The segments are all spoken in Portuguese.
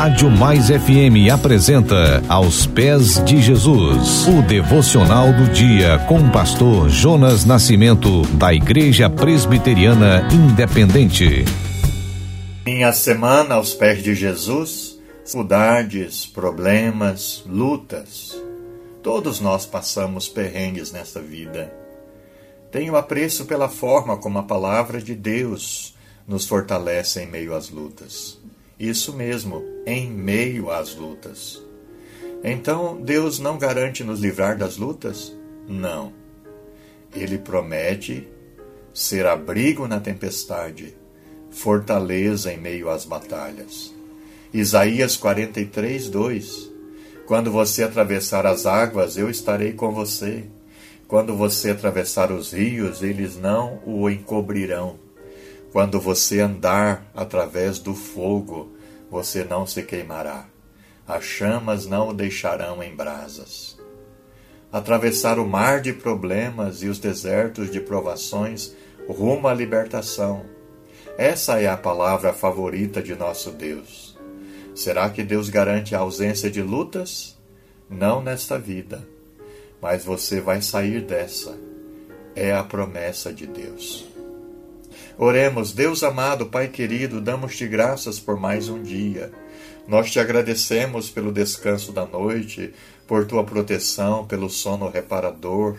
Rádio Mais FM apresenta Aos Pés de Jesus, o devocional do dia com o pastor Jonas Nascimento, da Igreja Presbiteriana Independente. Minha semana aos pés de Jesus, dificuldades, problemas, lutas. Todos nós passamos perrengues nesta vida. Tenho apreço pela forma como a palavra de Deus nos fortalece em meio às lutas. Isso mesmo, em meio às lutas. Então, Deus não garante nos livrar das lutas? Não. Ele promete ser abrigo na tempestade, fortaleza em meio às batalhas. Isaías 43, 2 Quando você atravessar as águas, eu estarei com você. Quando você atravessar os rios, eles não o encobrirão. Quando você andar através do fogo, você não se queimará. As chamas não o deixarão em brasas. Atravessar o mar de problemas e os desertos de provações rumo à libertação. Essa é a palavra favorita de nosso Deus. Será que Deus garante a ausência de lutas? Não nesta vida, mas você vai sair dessa. É a promessa de Deus. Oremos, Deus amado, Pai querido, damos-te graças por mais um dia. Nós te agradecemos pelo descanso da noite, por tua proteção, pelo sono reparador.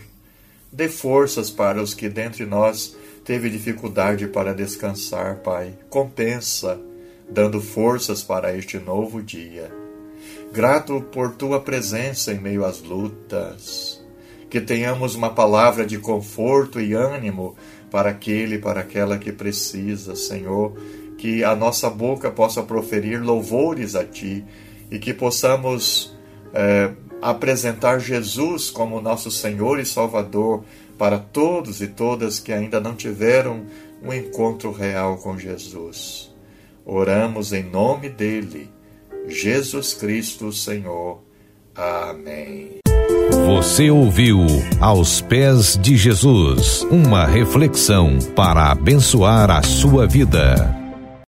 Dê forças para os que dentre nós teve dificuldade para descansar, Pai. Compensa, dando forças para este novo dia. Grato por tua presença em meio às lutas. Que tenhamos uma palavra de conforto e ânimo para aquele, para aquela que precisa, Senhor, que a nossa boca possa proferir louvores a Ti e que possamos é, apresentar Jesus como nosso Senhor e Salvador para todos e todas que ainda não tiveram um encontro real com Jesus. Oramos em nome dele, Jesus Cristo, Senhor. Amém. Você ouviu Aos Pés de Jesus uma reflexão para abençoar a sua vida.